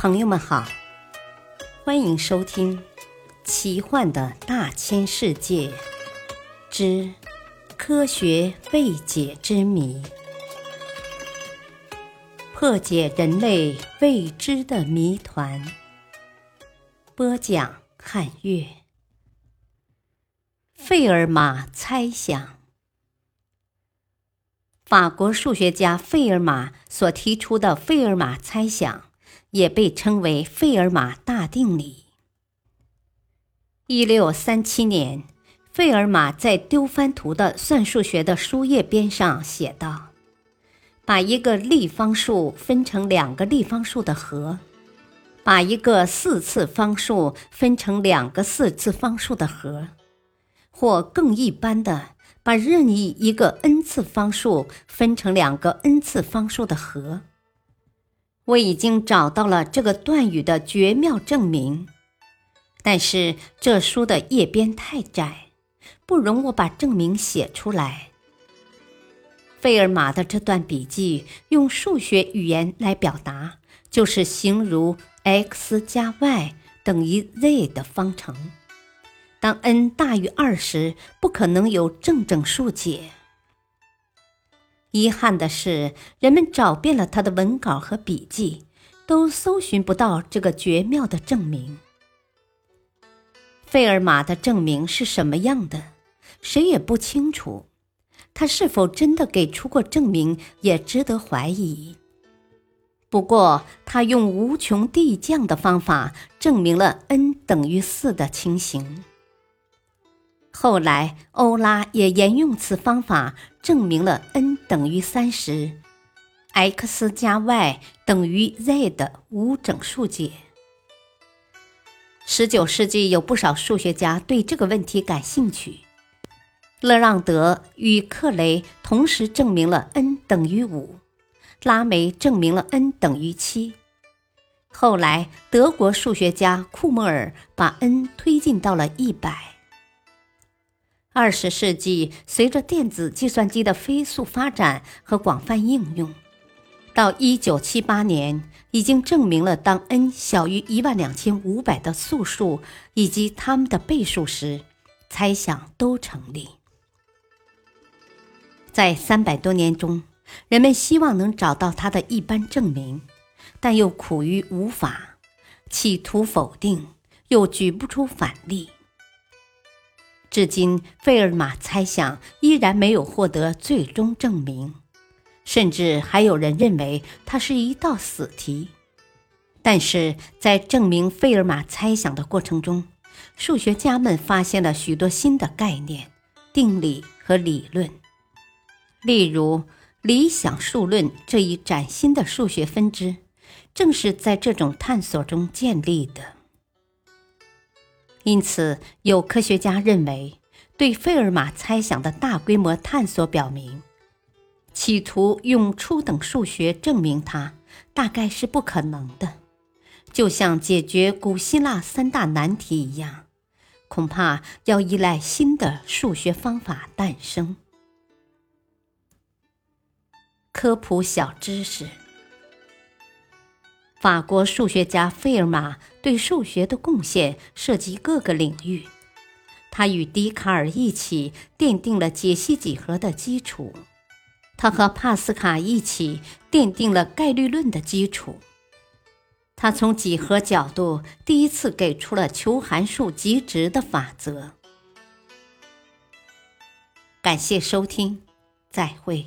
朋友们好，欢迎收听《奇幻的大千世界之科学未解之谜》，破解人类未知的谜团。播讲：汉月。费尔马猜想，法国数学家费尔马所提出的费尔马猜想。也被称为费尔马大定理。一六三七年，费尔马在丢番图的算数学的书页边上写道：“把一个立方数分成两个立方数的和，把一个四次方数分成两个四次方数的和，或更一般的，把任意一个 n 次方数分成两个 n 次方数的和。”我已经找到了这个断语的绝妙证明，但是这书的页边太窄，不容我把证明写出来。费尔马的这段笔记用数学语言来表达，就是形如 x 加 y 等于 z 的方程。当 n 大于二时，不可能有正整数解。遗憾的是，人们找遍了他的文稿和笔记，都搜寻不到这个绝妙的证明。费尔马的证明是什么样的，谁也不清楚。他是否真的给出过证明，也值得怀疑。不过，他用无穷递降的方法证明了 n 等于四的情形。后来，欧拉也沿用此方法证明了 n 等于三十，x 加 y 等于 z 的无整数解。十九世纪有不少数学家对这个问题感兴趣。勒让德与克雷同时证明了 n 等于五，拉梅证明了 n 等于七。后来，德国数学家库莫尔把 n 推进到了一百。二十世纪，随着电子计算机的飞速发展和广泛应用，到一九七八年，已经证明了当 n 小于一万两千五百的素数以及它们的倍数时，猜想都成立。在三百多年中，人们希望能找到它的一般证明，但又苦于无法，企图否定，又举不出反例。至今，费尔马猜想依然没有获得最终证明，甚至还有人认为它是一道死题。但是在证明费尔马猜想的过程中，数学家们发现了许多新的概念、定理和理论，例如理想数论这一崭新的数学分支，正是在这种探索中建立的。因此，有科学家认为，对费尔马猜想的大规模探索表明，企图用初等数学证明它，大概是不可能的。就像解决古希腊三大难题一样，恐怕要依赖新的数学方法诞生。科普小知识。法国数学家费尔马对数学的贡献涉及各个领域。他与笛卡尔一起奠定了解析几何的基础，他和帕斯卡一起奠定了概率论的基础。他从几何角度第一次给出了求函数极值的法则。感谢收听，再会。